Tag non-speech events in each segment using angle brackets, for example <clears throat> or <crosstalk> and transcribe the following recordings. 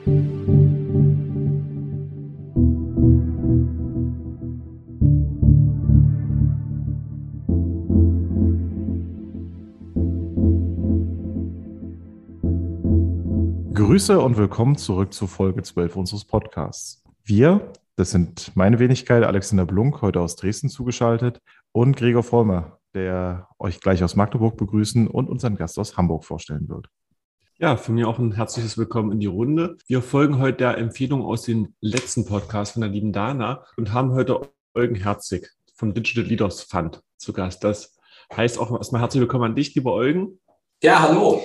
Grüße und willkommen zurück zu Folge 12 unseres Podcasts. Wir, das sind meine Wenigkeit, Alexander Blunk, heute aus Dresden zugeschaltet, und Gregor Vollmer, der euch gleich aus Magdeburg begrüßen und unseren Gast aus Hamburg vorstellen wird. Ja, für mich auch ein herzliches Willkommen in die Runde. Wir folgen heute der Empfehlung aus dem letzten Podcast von der lieben Dana und haben heute Eugen Herzig vom Digital Leaders Fund zu Gast. Das heißt auch erstmal herzlich willkommen an dich, lieber Eugen. Ja, hallo.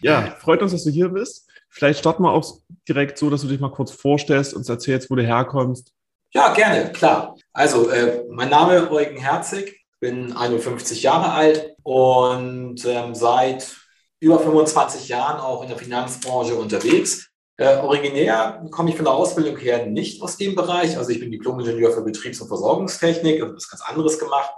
Ja, freut uns, dass du hier bist. Vielleicht starten wir auch direkt so, dass du dich mal kurz vorstellst und erzählst, wo du herkommst. Ja, gerne, klar. Also, äh, mein Name ist Eugen Herzig, bin 51 Jahre alt und ähm, seit über 25 Jahren auch in der Finanzbranche unterwegs. Äh, originär komme ich von der Ausbildung her nicht aus dem Bereich. Also ich bin Diplom-Ingenieur für Betriebs- und Versorgungstechnik, also was ganz anderes gemacht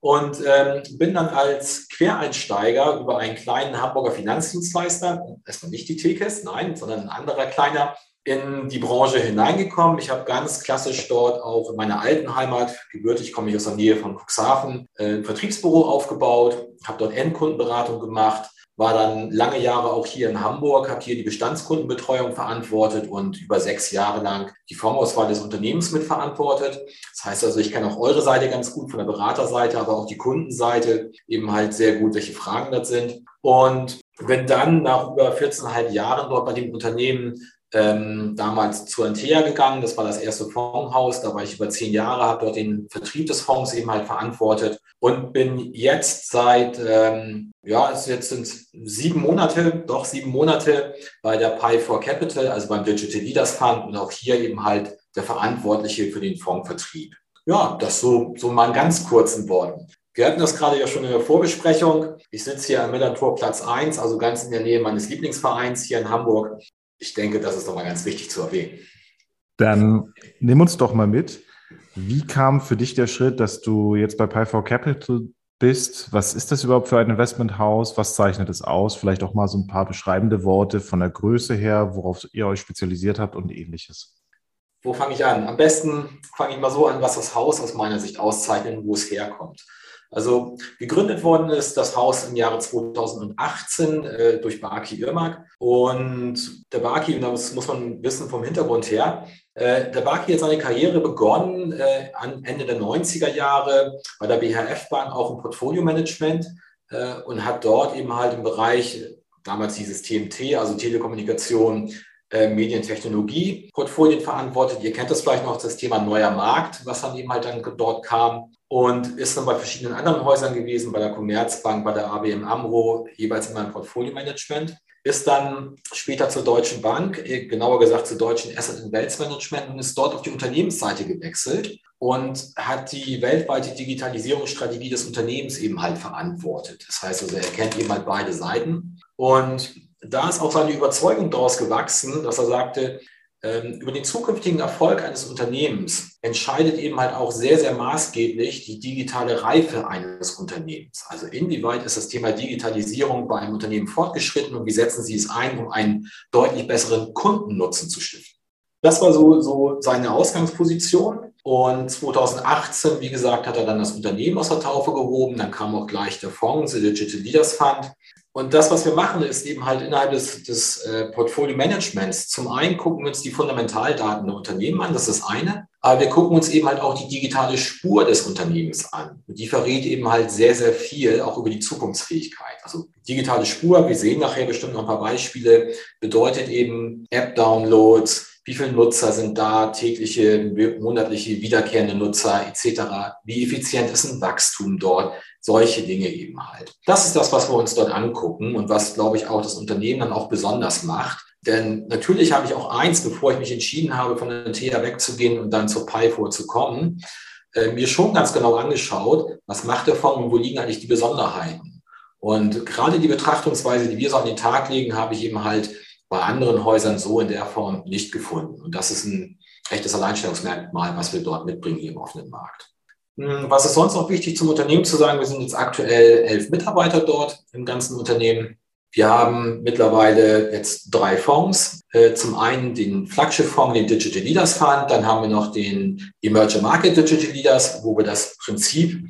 und ähm, bin dann als Quereinsteiger über einen kleinen Hamburger Finanzdienstleister, erstmal nicht die Tekes, nein, sondern ein anderer kleiner, in die Branche hineingekommen. Ich habe ganz klassisch dort auch in meiner alten Heimat, gebürtig komme ich aus der Nähe von Cuxhaven, äh, ein Vertriebsbüro aufgebaut, habe dort Endkundenberatung gemacht, war dann lange Jahre auch hier in Hamburg, habe hier die Bestandskundenbetreuung verantwortet und über sechs Jahre lang die Formauswahl des Unternehmens mitverantwortet. Das heißt also, ich kenne auch eure Seite ganz gut von der Beraterseite, aber auch die Kundenseite eben halt sehr gut, welche Fragen das sind. Und wenn dann nach über 14,5 Jahren dort bei dem Unternehmen ähm, damals zu Antea gegangen. Das war das erste Fondshaus. Da war ich über zehn Jahre, habe dort den Vertrieb des Fonds eben halt verantwortet und bin jetzt seit, ähm, ja, es jetzt sind sieben Monate, doch sieben Monate bei der Pi 4 Capital, also beim Digital Leaders Fund und auch hier eben halt der Verantwortliche für den Fondsvertrieb. Ja, das so, so mal in ganz kurzen Worten. Wir hatten das gerade ja schon in der Vorbesprechung. Ich sitze hier am Millantor Platz 1, also ganz in der Nähe meines Lieblingsvereins hier in Hamburg ich denke, das ist doch mal ganz wichtig zu erwähnen. Dann nimm uns doch mal mit. Wie kam für dich der Schritt, dass du jetzt bei Pi4 Capital bist? Was ist das überhaupt für ein Investmenthaus? Was zeichnet es aus? Vielleicht auch mal so ein paar beschreibende Worte von der Größe her, worauf ihr euch spezialisiert habt und ähnliches. Wo fange ich an? Am besten fange ich mal so an, was das Haus aus meiner Sicht auszeichnet und wo es herkommt. Also gegründet worden ist das Haus im Jahre 2018 äh, durch Baki Irmak. Und der Baki, das muss man wissen vom Hintergrund her, äh, der Baki hat seine Karriere begonnen äh, an Ende der 90er Jahre bei der BHF Bank auch im Portfolio-Management äh, und hat dort eben halt im Bereich, damals hieß es TMT, also Telekommunikation, äh, Medientechnologie Portfolien verantwortet. Ihr kennt das vielleicht noch, das Thema neuer Markt, was dann eben halt dann dort kam und ist dann bei verschiedenen anderen Häusern gewesen, bei der Commerzbank, bei der ABM AMRO, jeweils in meinem Portfolio-Management. Ist dann später zur Deutschen Bank, äh, genauer gesagt zur Deutschen Asset Wealth Management und ist dort auf die Unternehmensseite gewechselt und hat die weltweite Digitalisierungsstrategie des Unternehmens eben halt verantwortet. Das heißt also, er kennt eben halt beide Seiten. Und da ist auch seine Überzeugung daraus gewachsen, dass er sagte, ähm, über den zukünftigen Erfolg eines Unternehmens entscheidet eben halt auch sehr, sehr maßgeblich die digitale Reife eines Unternehmens. Also inwieweit ist das Thema Digitalisierung bei einem Unternehmen fortgeschritten und wie setzen Sie es ein, um einen deutlich besseren Kundennutzen zu stiften? Das war so, so seine Ausgangsposition. Und 2018, wie gesagt, hat er dann das Unternehmen aus der Taufe gehoben. Dann kam auch gleich der Fonds, der Digital Leaders Fund. Und das, was wir machen, ist eben halt innerhalb des, des äh, Portfolio-Managements. Zum einen gucken wir uns die Fundamentaldaten der Unternehmen an, das ist das eine. Aber wir gucken uns eben halt auch die digitale Spur des Unternehmens an. Und die verrät eben halt sehr, sehr viel auch über die Zukunftsfähigkeit. Also digitale Spur, wir sehen nachher bestimmt noch ein paar Beispiele, bedeutet eben App-Downloads, wie viele Nutzer sind da, tägliche, monatliche, wiederkehrende Nutzer etc. Wie effizient ist ein Wachstum dort? Solche Dinge eben halt. Das ist das, was wir uns dort angucken und was, glaube ich, auch das Unternehmen dann auch besonders macht. Denn natürlich habe ich auch eins, bevor ich mich entschieden habe, von der TEA wegzugehen und dann zur Pi vorzukommen, äh, mir schon ganz genau angeschaut, was macht der Fonds und wo liegen eigentlich die Besonderheiten. Und gerade die Betrachtungsweise, die wir so an den Tag legen, habe ich eben halt bei anderen Häusern so in der Form nicht gefunden. Und das ist ein echtes Alleinstellungsmerkmal, was wir dort mitbringen hier im offenen Markt. Hm, was ist sonst noch wichtig zum Unternehmen zu sagen? Wir sind jetzt aktuell elf Mitarbeiter dort im ganzen Unternehmen. Wir haben mittlerweile jetzt drei Fonds. Äh, zum einen den Flaggschiff-Fonds, den Digital Leaders Fund, dann haben wir noch den Emerging Market Digital Leaders, wo wir das Prinzip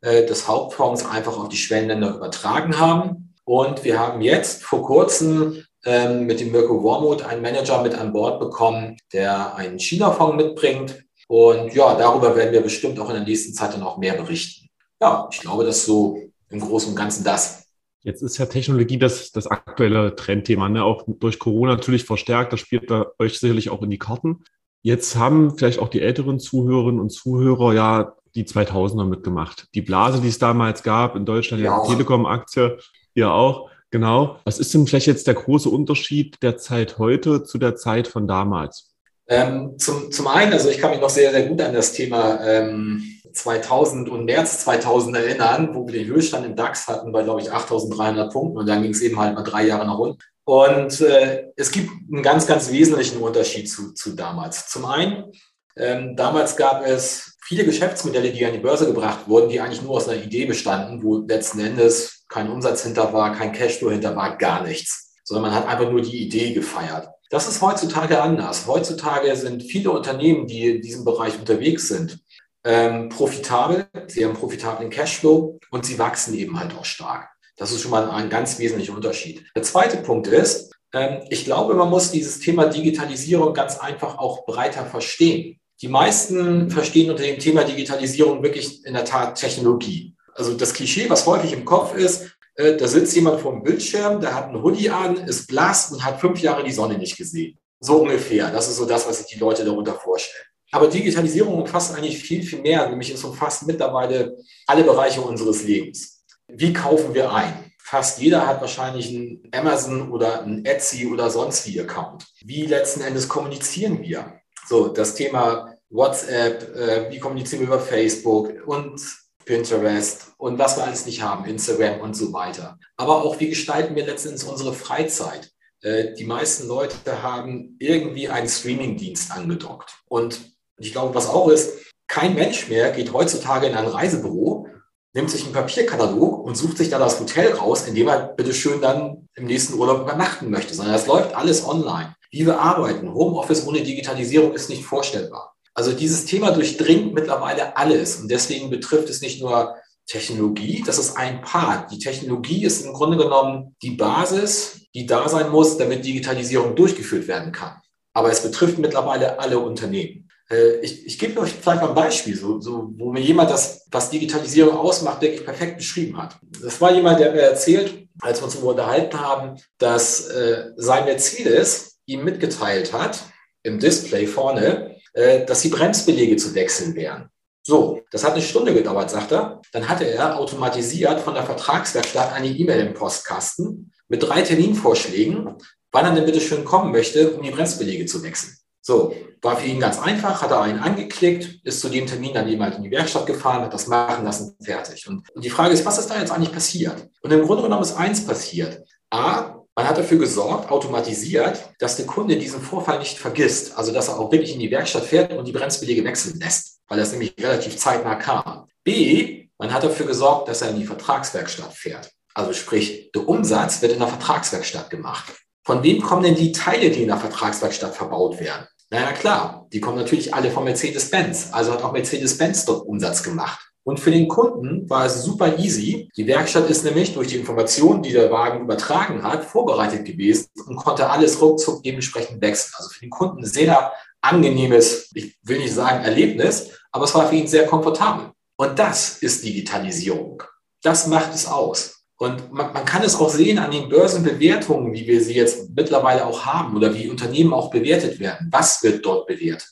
äh, des Hauptfonds einfach auf die Schwellenländer übertragen haben. Und wir haben jetzt vor kurzem ähm, mit dem Mirko Wormuth einen Manager mit an Bord bekommen, der einen China-Fonds mitbringt. Und ja, darüber werden wir bestimmt auch in der nächsten Zeit dann auch mehr berichten. Ja, ich glaube, das ist so im Großen und Ganzen das. Jetzt ist ja Technologie das, das aktuelle Trendthema, ne? auch durch Corona natürlich verstärkt. Das spielt da euch sicherlich auch in die Karten. Jetzt haben vielleicht auch die älteren Zuhörerinnen und Zuhörer ja die 2000er mitgemacht. Die Blase, die es damals gab in Deutschland, ja, die Telekom-Aktie, ihr auch. Genau. Was ist denn vielleicht jetzt der große Unterschied der Zeit heute zu der Zeit von damals? Ähm, zum, zum einen, also ich kann mich noch sehr, sehr gut an das Thema ähm, 2000 und März 2000 erinnern, wo wir den Höchststand im DAX hatten bei, glaube ich, 8300 Punkten und dann ging es eben halt mal drei Jahre nach unten. Und äh, es gibt einen ganz, ganz wesentlichen Unterschied zu, zu damals. Zum einen, ähm, damals gab es viele Geschäftsmodelle, die an die Börse gebracht wurden, die eigentlich nur aus einer Idee bestanden, wo letzten Endes kein Umsatz hinter war, kein Cashflow hinter war, gar nichts, sondern man hat einfach nur die Idee gefeiert. Das ist heutzutage anders. Heutzutage sind viele Unternehmen, die in diesem Bereich unterwegs sind, ähm, profitabel, sie haben profitablen Cashflow und sie wachsen eben halt auch stark. Das ist schon mal ein ganz wesentlicher Unterschied. Der zweite Punkt ist, ähm, ich glaube, man muss dieses Thema Digitalisierung ganz einfach auch breiter verstehen. Die meisten verstehen unter dem Thema Digitalisierung wirklich in der Tat Technologie. Also das Klischee, was häufig im Kopf ist, äh, da sitzt jemand vor dem Bildschirm, der hat einen Hoodie an, ist blass und hat fünf Jahre die Sonne nicht gesehen. So ungefähr. Das ist so das, was sich die Leute darunter vorstellen. Aber Digitalisierung umfasst eigentlich viel, viel mehr, nämlich es umfasst mittlerweile alle Bereiche unseres Lebens. Wie kaufen wir ein? Fast jeder hat wahrscheinlich einen Amazon oder einen Etsy oder sonst wie Account. Wie letzten Endes kommunizieren wir? So, das Thema WhatsApp, äh, wie kommunizieren wir über Facebook und Pinterest und was wir alles nicht haben, Instagram und so weiter. Aber auch, wie gestalten wir letztendlich unsere Freizeit? Äh, die meisten Leute haben irgendwie einen Streamingdienst angedockt. Und ich glaube, was auch ist, kein Mensch mehr geht heutzutage in ein Reisebüro, nimmt sich einen Papierkatalog und sucht sich da das Hotel raus, in dem er bitteschön dann im nächsten Urlaub übernachten möchte, sondern das läuft alles online. Wie wir arbeiten, Homeoffice ohne Digitalisierung ist nicht vorstellbar. Also dieses Thema durchdringt mittlerweile alles und deswegen betrifft es nicht nur Technologie, das ist ein Part. Die Technologie ist im Grunde genommen die Basis, die da sein muss, damit Digitalisierung durchgeführt werden kann. Aber es betrifft mittlerweile alle Unternehmen. Äh, ich, ich gebe euch vielleicht mal ein Beispiel, so, so, wo mir jemand das, was Digitalisierung ausmacht, wirklich perfekt beschrieben hat. Das war jemand, der mir erzählt, als wir uns darüber unterhalten haben, dass äh, sein Mercedes ihm mitgeteilt hat, im Display vorne, äh, dass die Bremsbelege zu wechseln wären. So, das hat eine Stunde gedauert, sagt er. Dann hatte er automatisiert von der Vertragswerkstatt eine E-Mail im Postkasten mit drei Terminvorschlägen, wann er denn bitte schön kommen möchte, um die Bremsbelege zu wechseln. So, war für ihn ganz einfach, hat er einen angeklickt, ist zu dem Termin dann eben halt in die Werkstatt gefahren, hat das machen lassen, fertig. Und die Frage ist, was ist da jetzt eigentlich passiert? Und im Grunde genommen ist eins passiert. A, man hat dafür gesorgt, automatisiert, dass der Kunde diesen Vorfall nicht vergisst. Also, dass er auch wirklich in die Werkstatt fährt und die Bremsbelege wechseln lässt, weil das nämlich relativ zeitnah kam. B, man hat dafür gesorgt, dass er in die Vertragswerkstatt fährt. Also sprich, der Umsatz wird in der Vertragswerkstatt gemacht. Von wem kommen denn die Teile, die in der Vertragswerkstatt verbaut werden? Naja, klar, die kommen natürlich alle von Mercedes-Benz. Also hat auch Mercedes-Benz dort Umsatz gemacht. Und für den Kunden war es super easy. Die Werkstatt ist nämlich durch die Informationen, die der Wagen übertragen hat, vorbereitet gewesen und konnte alles ruckzuck dementsprechend wechseln. Also für den Kunden sehr angenehmes, ich will nicht sagen Erlebnis, aber es war für ihn sehr komfortabel. Und das ist Digitalisierung. Das macht es aus. Und man, man, kann es auch sehen an den Börsenbewertungen, wie wir sie jetzt mittlerweile auch haben oder wie Unternehmen auch bewertet werden. Was wird dort bewertet?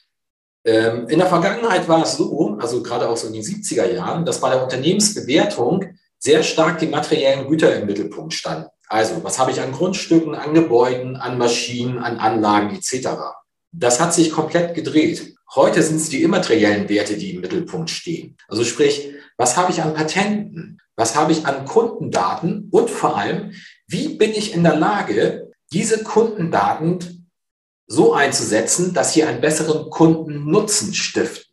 Ähm, in der Vergangenheit war es so, also gerade auch so in den 70er Jahren, dass bei der Unternehmensbewertung sehr stark die materiellen Güter im Mittelpunkt standen. Also, was habe ich an Grundstücken, an Gebäuden, an Maschinen, an Anlagen etc. Das hat sich komplett gedreht. Heute sind es die immateriellen Werte, die im Mittelpunkt stehen. Also sprich, was habe ich an Patenten? Was habe ich an Kundendaten? Und vor allem, wie bin ich in der Lage, diese Kundendaten so einzusetzen, dass sie einen besseren Kundennutzen stiften?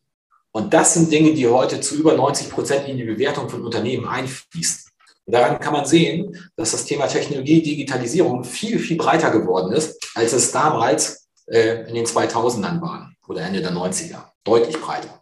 Und das sind Dinge, die heute zu über 90 Prozent in die Bewertung von Unternehmen einfließen. Und daran kann man sehen, dass das Thema Technologie, Digitalisierung viel, viel breiter geworden ist, als es damals äh, in den 2000ern waren oder Ende der 90er. Deutlich breiter.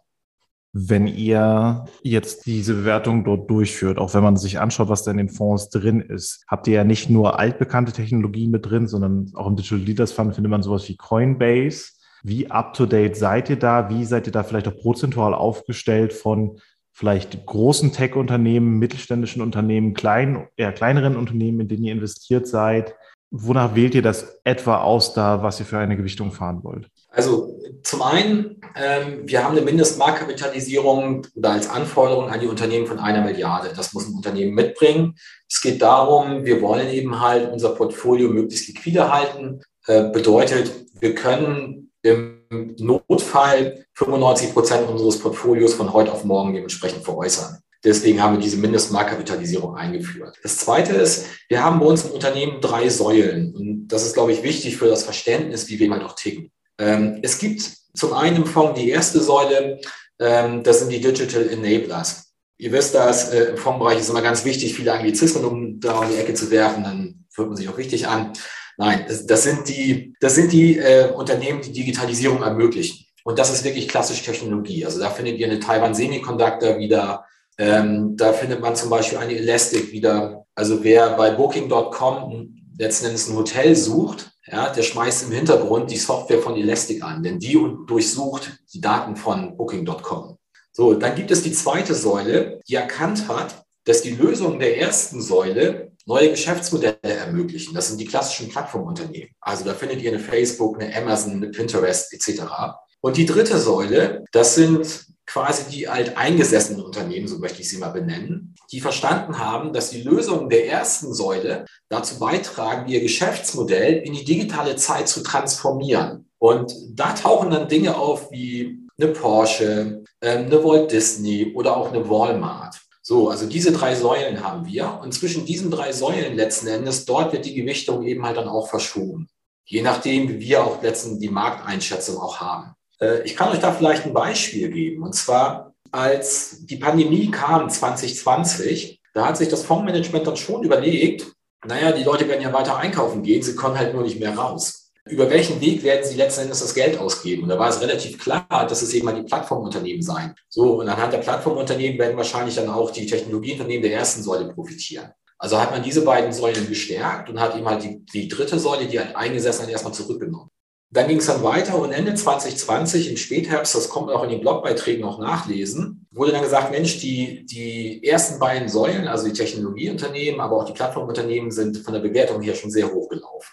Wenn ihr jetzt diese Bewertung dort durchführt, auch wenn man sich anschaut, was da in den Fonds drin ist, habt ihr ja nicht nur altbekannte Technologien mit drin, sondern auch im Digital Leaders Fund findet man sowas wie Coinbase. Wie up-to-date seid ihr da? Wie seid ihr da vielleicht auch prozentual aufgestellt von vielleicht großen Tech-Unternehmen, mittelständischen Unternehmen, kleinen, eher kleineren Unternehmen, in denen ihr investiert seid? Wonach wählt ihr das etwa aus da, was ihr für eine Gewichtung fahren wollt? Also zum einen, ähm, wir haben eine Mindestmarktkapitalisierung oder als Anforderung an die Unternehmen von einer Milliarde. Das muss ein Unternehmen mitbringen. Es geht darum, wir wollen eben halt unser Portfolio möglichst liquide halten. Äh, bedeutet, wir können im Notfall 95 Prozent unseres Portfolios von heute auf morgen dementsprechend veräußern. Deswegen haben wir diese Mindestmarktkapitalisierung eingeführt. Das Zweite ist, wir haben bei uns im Unternehmen drei Säulen. Und das ist, glaube ich, wichtig für das Verständnis, wie wir halt auch ticken. Ähm, es gibt zum einen im Fonds die erste Säule, ähm, das sind die Digital Enablers. Ihr wisst das, äh, im Fondsbereich ist immer ganz wichtig, viele Anglizismen um da um die Ecke zu werfen, dann fühlt man sich auch richtig an. Nein, das, das sind die, das sind die äh, Unternehmen, die Digitalisierung ermöglichen. Und das ist wirklich klassisch Technologie. Also da findet ihr eine Taiwan Semiconductor wieder, ähm, da findet man zum Beispiel eine Elastic wieder. Also wer bei Booking.com letzten Endes ein Hotel sucht, ja, der schmeißt im Hintergrund die Software von Elastic an, denn die durchsucht die Daten von Booking.com. So, dann gibt es die zweite Säule, die erkannt hat, dass die Lösungen der ersten Säule neue Geschäftsmodelle ermöglichen. Das sind die klassischen Plattformunternehmen. Also da findet ihr eine Facebook, eine Amazon, eine Pinterest etc. Und die dritte Säule, das sind quasi die alteingesessenen Unternehmen, so möchte ich sie mal benennen, die verstanden haben, dass die Lösungen der ersten Säule dazu beitragen, ihr Geschäftsmodell in die digitale Zeit zu transformieren. Und da tauchen dann Dinge auf wie eine Porsche, ähm, eine Walt Disney oder auch eine Walmart. So, also diese drei Säulen haben wir. Und zwischen diesen drei Säulen letzten Endes, dort wird die Gewichtung eben halt dann auch verschoben. Je nachdem, wie wir auch letztendlich die Markteinschätzung auch haben. Äh, ich kann euch da vielleicht ein Beispiel geben. Und zwar, als die Pandemie kam 2020, da hat sich das Fondsmanagement dann schon überlegt, naja, die Leute werden ja weiter einkaufen gehen, sie kommen halt nur nicht mehr raus. Über welchen Weg werden sie letzten Endes das Geld ausgeben? Und da war es relativ klar, dass es eben mal die Plattformunternehmen sein. So, und anhand der Plattformunternehmen werden wahrscheinlich dann auch die Technologieunternehmen der ersten Säule profitieren. Also hat man diese beiden Säulen gestärkt und hat eben halt die, die dritte Säule, die halt eingesessen hat, erstmal zurückgenommen. Dann ging es dann weiter und Ende 2020 im Spätherbst, das kommt auch in den Blogbeiträgen noch nachlesen, wurde dann gesagt, Mensch, die, die ersten beiden Säulen, also die Technologieunternehmen, aber auch die Plattformunternehmen sind von der Bewertung her schon sehr hoch gelaufen.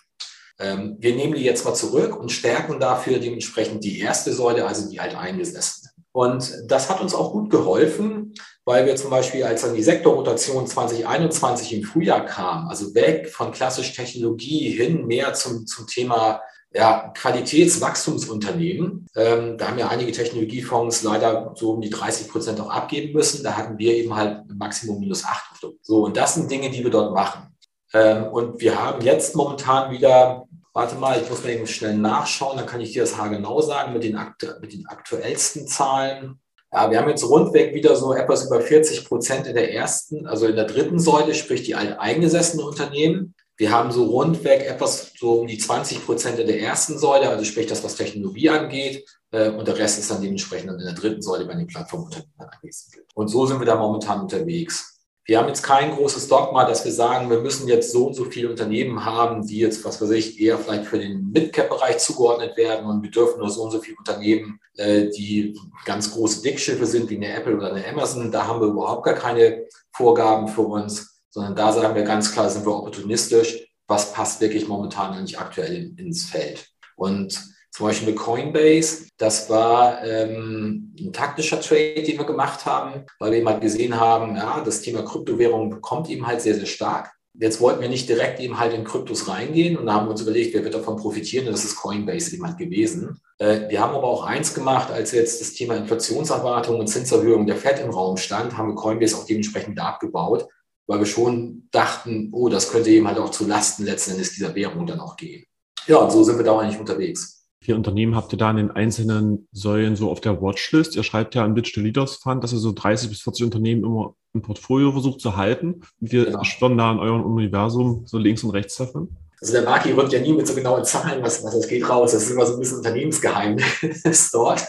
Ähm, wir nehmen die jetzt mal zurück und stärken dafür dementsprechend die erste Säule, also die alteingesessenen. Und das hat uns auch gut geholfen, weil wir zum Beispiel, als dann die Sektorrotation 2021 im Frühjahr kam, also weg von klassisch Technologie hin mehr zum, zum Thema ja, Qualitätswachstumsunternehmen. Ähm, da haben ja einige Technologiefonds leider so um die 30 Prozent auch abgeben müssen. Da hatten wir eben halt Maximum minus 8. So, und das sind Dinge, die wir dort machen. Ähm, und wir haben jetzt momentan wieder, warte mal, ich muss mal eben schnell nachschauen, dann kann ich dir das haargenau sagen mit den, mit den aktuellsten Zahlen. Ja, wir haben jetzt rundweg wieder so etwas über 40 Prozent in der ersten, also in der dritten Säule, sprich die alteingesessenen Unternehmen. Wir haben so rundweg etwas so um die 20 Prozent in der ersten Säule, also sprich das, was Technologie angeht. Äh, und der Rest ist dann dementsprechend in der dritten Säule bei den Plattformunternehmen angesiedelt. Und so sind wir da momentan unterwegs. Wir haben jetzt kein großes Dogma, dass wir sagen, wir müssen jetzt so und so viele Unternehmen haben, die jetzt, was weiß ich, eher vielleicht für den Mid-Cap-Bereich zugeordnet werden und wir dürfen nur so und so viele Unternehmen, äh, die ganz große Dickschiffe sind, wie eine Apple oder eine Amazon. Da haben wir überhaupt gar keine Vorgaben für uns sondern da sagen wir ganz klar, sind wir opportunistisch, was passt wirklich momentan eigentlich aktuell ins Feld. Und zum Beispiel mit Coinbase, das war ähm, ein taktischer Trade, den wir gemacht haben, weil wir eben halt gesehen haben, ja, das Thema Kryptowährung bekommt eben halt sehr, sehr stark. Jetzt wollten wir nicht direkt eben halt in Kryptos reingehen und da haben wir uns überlegt, wer wird davon profitieren und das ist Coinbase eben halt gewesen. Äh, wir haben aber auch eins gemacht, als jetzt das Thema Inflationserwartung und Zinserhöhung der FED im Raum stand, haben wir Coinbase auch dementsprechend da abgebaut weil wir schon dachten, oh, das könnte eben halt auch zu Lasten letzten Endes dieser Währung dann auch gehen. Ja, und so sind wir da eigentlich unterwegs. Viele Unternehmen habt ihr da in den einzelnen Säulen so auf der Watchlist? Ihr schreibt ja im Digital Leaders Fund, dass ihr so 30 bis 40 Unternehmen immer ein Portfolio versucht zu halten. Wir genau. standen da in eurem Universum so links und rechts davon. Also der Maki rückt ja nie mit so genauen Zahlen, was, was das geht raus. Das ist immer so ein bisschen Unternehmensgeheimnis <laughs> dort.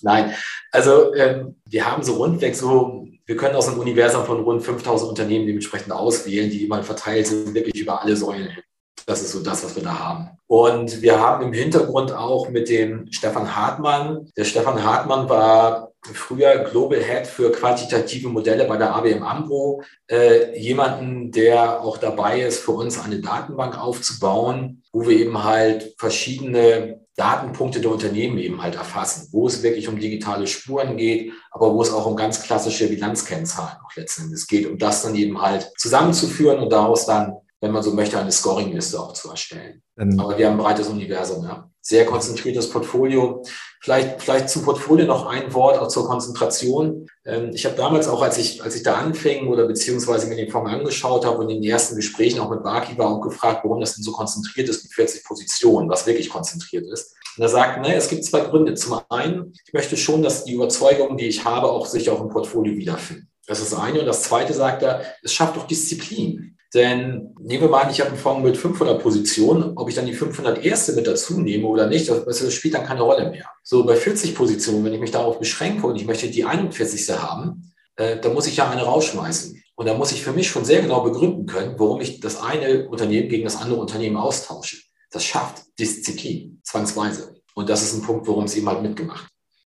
Nein, also ähm, wir haben so rundweg so, wir können aus einem Universum von rund 5000 Unternehmen dementsprechend auswählen, die immer verteilt sind, wirklich über alle Säulen hin. Das ist so das, was wir da haben. Und wir haben im Hintergrund auch mit dem Stefan Hartmann. Der Stefan Hartmann war früher Global Head für quantitative Modelle bei der ABM AMRO. Äh, jemanden, der auch dabei ist, für uns eine Datenbank aufzubauen, wo wir eben halt verschiedene Datenpunkte der Unternehmen eben halt erfassen, wo es wirklich um digitale Spuren geht, aber wo es auch um ganz klassische Bilanzkennzahlen auch letzten Endes geht, um das dann eben halt zusammenzuführen und daraus dann wenn man so möchte, eine Scoring-Liste auch zu erstellen. Ähm, Aber wir haben ein breites Universum, ja. Sehr konzentriertes Portfolio. Vielleicht, vielleicht zum Portfolio noch ein Wort, auch zur Konzentration. Ähm, ich habe damals auch, als ich, als ich da anfing oder beziehungsweise mir den Fonds angeschaut habe und in den ersten Gesprächen auch mit Baki war auch gefragt, warum das denn so konzentriert ist mit 40 Positionen, was wirklich konzentriert ist. Und er sagt, ne, es gibt zwei Gründe. Zum einen, ich möchte schon, dass die Überzeugungen, die ich habe, auch sich auch im Portfolio wiederfinden. Das ist das eine. Und das zweite sagt er, es schafft auch Disziplin. Denn nehmen wir mal an, ich habe einen Fonds mit 500 Positionen. Ob ich dann die 500 erste mit dazu nehme oder nicht, das, spielt dann keine Rolle mehr. So bei 40 Positionen, wenn ich mich darauf beschränke und ich möchte die 41. haben, äh, dann muss ich ja eine rausschmeißen. Und da muss ich für mich schon sehr genau begründen können, warum ich das eine Unternehmen gegen das andere Unternehmen austausche. Das schafft Disziplin, zwangsweise. Und das ist ein Punkt, worum es eben halt mitgemacht.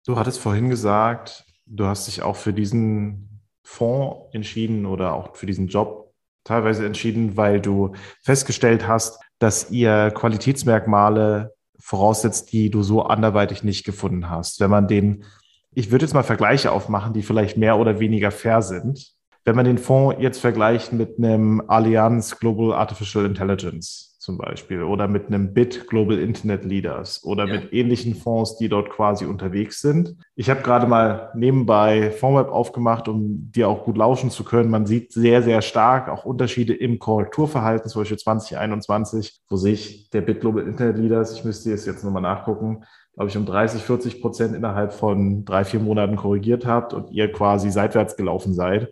Du hattest vorhin gesagt, du hast dich auch für diesen Fonds entschieden oder auch für diesen Job teilweise entschieden, weil du festgestellt hast, dass ihr Qualitätsmerkmale voraussetzt, die du so anderweitig nicht gefunden hast. Wenn man den, ich würde jetzt mal Vergleiche aufmachen, die vielleicht mehr oder weniger fair sind. Wenn man den Fonds jetzt vergleicht mit einem Allianz Global Artificial Intelligence, zum Beispiel oder mit einem BIT Global Internet Leaders oder ja. mit ähnlichen Fonds, die dort quasi unterwegs sind. Ich habe gerade mal nebenbei Fondsweb aufgemacht, um dir auch gut lauschen zu können. Man sieht sehr, sehr stark auch Unterschiede im Korrekturverhalten, zum Beispiel 2021, wo sich der BIT Global Internet Leaders, ich müsste es jetzt nochmal nachgucken, glaube ich, um 30, 40 Prozent innerhalb von drei, vier Monaten korrigiert habt und ihr quasi seitwärts gelaufen seid.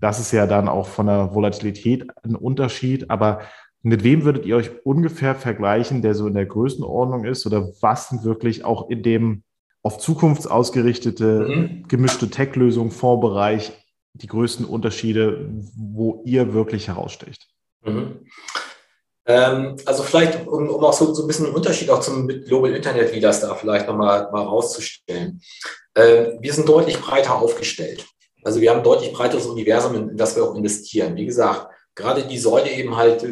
Das ist ja dann auch von der Volatilität ein Unterschied. Aber mit wem würdet ihr euch ungefähr vergleichen, der so in der Größenordnung ist? Oder was sind wirklich auch in dem auf Zukunft ausgerichtete, mhm. gemischte Tech-Lösung, Fondsbereich die größten Unterschiede, wo ihr wirklich herausstecht? Mhm. Ähm, also vielleicht, um, um auch so, so, ein bisschen einen Unterschied auch zum Global Internet Leaders da vielleicht nochmal mal rauszustellen. Ähm, wir sind deutlich breiter aufgestellt. Also wir haben ein deutlich breiteres Universum, in das wir auch investieren. Wie gesagt, gerade die Säule eben halt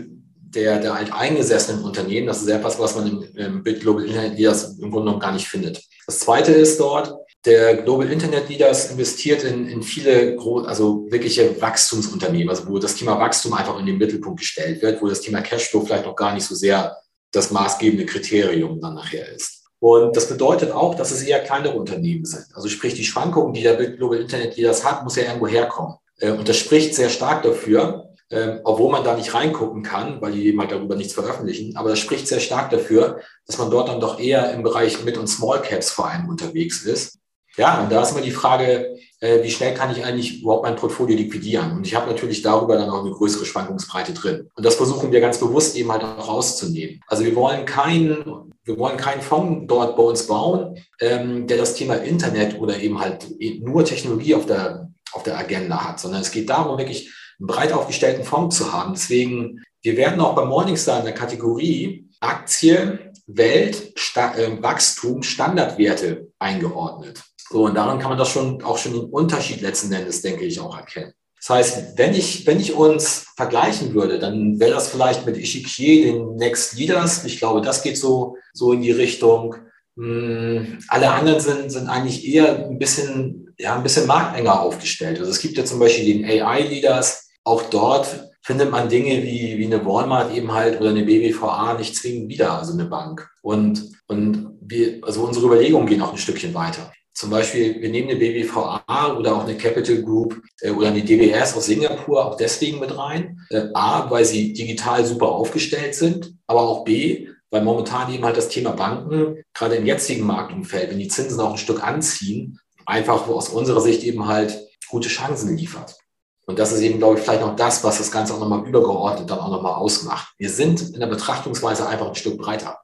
der, der alteingesessenen Unternehmen. Das ist etwas, was man im, im Bit Global Internet Leaders im Grunde genommen gar nicht findet. Das zweite ist dort, der Global Internet Leaders investiert in, in viele, also wirkliche Wachstumsunternehmen, also wo das Thema Wachstum einfach in den Mittelpunkt gestellt wird, wo das Thema Cashflow vielleicht noch gar nicht so sehr das maßgebende Kriterium dann nachher ist. Und das bedeutet auch, dass es eher kleinere Unternehmen sind. Also sprich, die Schwankungen, die der Global Internet Leaders hat, muss ja irgendwo herkommen. Äh, und das spricht sehr stark dafür, ähm, obwohl man da nicht reingucken kann, weil die eben halt darüber nichts veröffentlichen. Aber das spricht sehr stark dafür, dass man dort dann doch eher im Bereich Mid- und Small Caps vor allem unterwegs ist. Ja, und da ist immer die Frage, äh, wie schnell kann ich eigentlich überhaupt mein Portfolio liquidieren? Und ich habe natürlich darüber dann auch eine größere Schwankungsbreite drin. Und das versuchen wir ganz bewusst eben halt auch rauszunehmen. Also wir wollen keinen, wir wollen keinen Fonds dort bei uns bauen, ähm, der das Thema Internet oder eben halt nur Technologie auf der, auf der Agenda hat, sondern es geht darum, wirklich breit aufgestellten Fonds zu haben. Deswegen, wir werden auch bei Morningstar in der Kategorie Aktie, Welt, Sta äh, Wachstum, Standardwerte eingeordnet. So, und daran kann man das schon auch schon den Unterschied letzten Endes, denke ich, auch erkennen. Das heißt, wenn ich, wenn ich uns vergleichen würde, dann wäre das vielleicht mit Ishikie, den Next Leaders. Ich glaube, das geht so, so in die Richtung. Hm, alle anderen sind, sind eigentlich eher ein bisschen, ja, ein bisschen marktenger aufgestellt. Also es gibt ja zum Beispiel den AI-Leaders, auch dort findet man Dinge wie, wie eine Walmart eben halt oder eine BBVA nicht zwingend wieder, also eine Bank. Und, und wir, also unsere Überlegungen gehen auch ein Stückchen weiter. Zum Beispiel, wir nehmen eine BBVA oder auch eine Capital Group äh, oder eine DBS aus Singapur auch deswegen mit rein. Äh, A, weil sie digital super aufgestellt sind, aber auch B, weil momentan eben halt das Thema Banken, gerade im jetzigen Marktumfeld, wenn die Zinsen auch ein Stück anziehen, einfach aus unserer Sicht eben halt gute Chancen liefert. Und das ist eben, glaube ich, vielleicht noch das, was das Ganze auch nochmal übergeordnet dann auch nochmal ausmacht. Wir sind in der Betrachtungsweise einfach ein Stück breiter.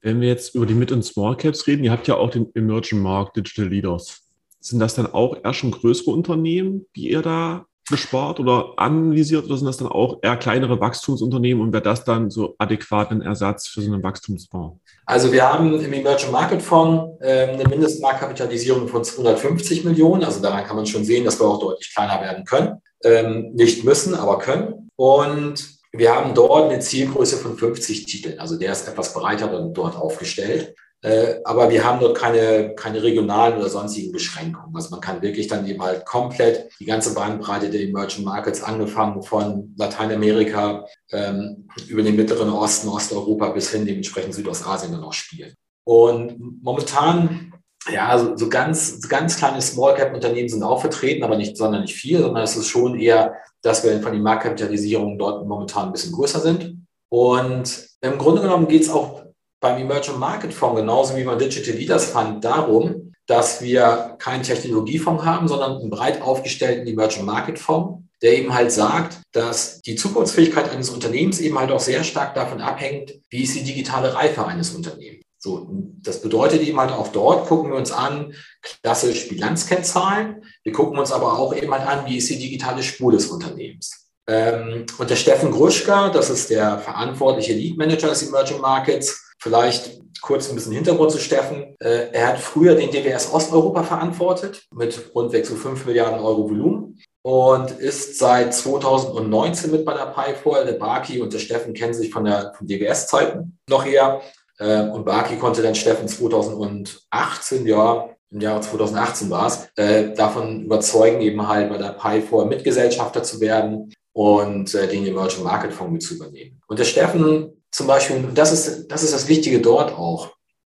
Wenn wir jetzt über die Mid- und Small Caps reden, ihr habt ja auch den Emerging Market Digital Leaders. Sind das dann auch eher schon größere Unternehmen, die ihr da bespart oder anvisiert oder sind das dann auch eher kleinere Wachstumsunternehmen und wäre das dann so adäquat ein Ersatz für so einen Wachstumsfonds? Also wir haben im Emerging Market Fonds äh, eine Mindestmarktkapitalisierung von 250 Millionen. Also daran kann man schon sehen, dass wir auch deutlich kleiner werden können. Ähm, nicht müssen, aber können. Und wir haben dort eine Zielgröße von 50 Titeln. Also der ist etwas breiter dort aufgestellt. Äh, aber wir haben dort keine, keine regionalen oder sonstigen Beschränkungen. Also man kann wirklich dann eben halt komplett die ganze Bandbreite der Emerging Markets, angefangen von Lateinamerika ähm, über den Mittleren Osten, Osteuropa bis hin dementsprechend Südostasien dann auch spielen. Und momentan, ja, so, so ganz, so ganz kleine Small Cap Unternehmen sind auch vertreten, aber nicht sonderlich viel, sondern es ist schon eher, dass wir von den Marktkapitalisierungen dort momentan ein bisschen größer sind. Und im Grunde genommen geht es auch beim Emerging Market Fonds genauso wie beim Digital Leaders Fund darum, dass wir keinen Technologiefonds haben, sondern einen breit aufgestellten Emerging Market Fonds, der eben halt sagt, dass die Zukunftsfähigkeit eines Unternehmens eben halt auch sehr stark davon abhängt, wie ist die digitale Reife eines Unternehmens. So, das bedeutet eben halt auch dort gucken wir uns an, klassisch Bilanzkennzahlen. Wir gucken uns aber auch eben halt an, wie ist die digitale Spur des Unternehmens. Ähm, und der Steffen Gruschka, das ist der verantwortliche Lead Manager des Emerging Markets, Vielleicht kurz ein bisschen Hintergrund zu Steffen. Äh, er hat früher den DWS Osteuropa verantwortet mit rundweg so 5 Milliarden Euro Volumen und ist seit 2019 mit bei der PIFOR. Der Baki und der Steffen kennen sich von der von DWS-Zeiten noch eher. Äh, und Baki konnte dann Steffen 2018, ja, im Jahre 2018 war es, äh, davon überzeugen, eben halt bei der PIFOR Mitgesellschafter zu werden und den Emerging Market Fonds mit zu übernehmen. Und der Steffen zum Beispiel, das ist, das ist das Wichtige dort auch,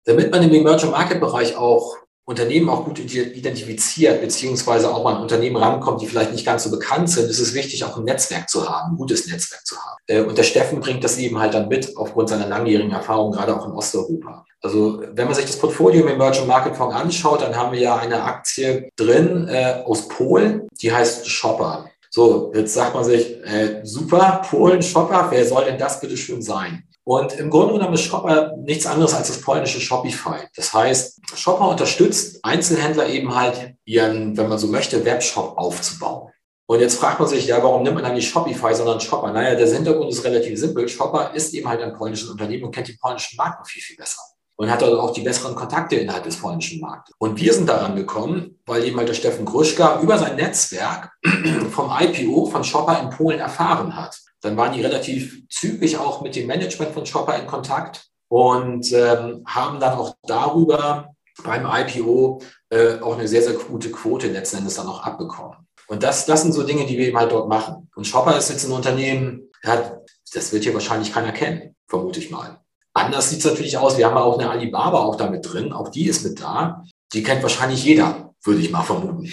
damit man im Emerging Market Bereich auch Unternehmen auch gut identifiziert, beziehungsweise auch mal an Unternehmen rankommt, die vielleicht nicht ganz so bekannt sind, ist es wichtig, auch ein Netzwerk zu haben, ein gutes Netzwerk zu haben. Äh, und der Steffen bringt das eben halt dann mit, aufgrund seiner langjährigen Erfahrung, gerade auch in Osteuropa. Also wenn man sich das Portfolio im Emerging Market Fonds anschaut, dann haben wir ja eine Aktie drin äh, aus Polen, die heißt Shopper. So, jetzt sagt man sich, äh, super, Polen, Shopper, wer soll denn das bitte schön sein? Und im Grunde genommen ist Shopper nichts anderes als das polnische Shopify. Das heißt, Shopper unterstützt Einzelhändler eben halt, ihren, wenn man so möchte, Webshop aufzubauen. Und jetzt fragt man sich, ja, warum nimmt man dann nicht Shopify, sondern Shopper? Naja, der Hintergrund ist relativ simpel. Shopper ist eben halt ein polnisches Unternehmen und kennt den polnischen Markt noch viel, viel besser. Und hat dort auch die besseren Kontakte innerhalb des polnischen Marktes. Und wir sind daran gekommen, weil eben halt der Steffen Gruschka über sein Netzwerk <clears throat> vom IPO von Shopper in Polen erfahren hat. Dann waren die relativ zügig auch mit dem Management von Shopper in Kontakt und ähm, haben dann auch darüber beim IPO äh, auch eine sehr, sehr gute Quote letzten Endes dann auch abbekommen. Und das, das sind so Dinge, die wir eben halt dort machen. Und Shopper ist jetzt ein Unternehmen, hat, das wird hier wahrscheinlich keiner kennen, vermute ich mal. Anders sieht es natürlich aus. Wir haben auch eine Alibaba auch da mit drin. Auch die ist mit da. Die kennt wahrscheinlich jeder, würde ich mal vermuten.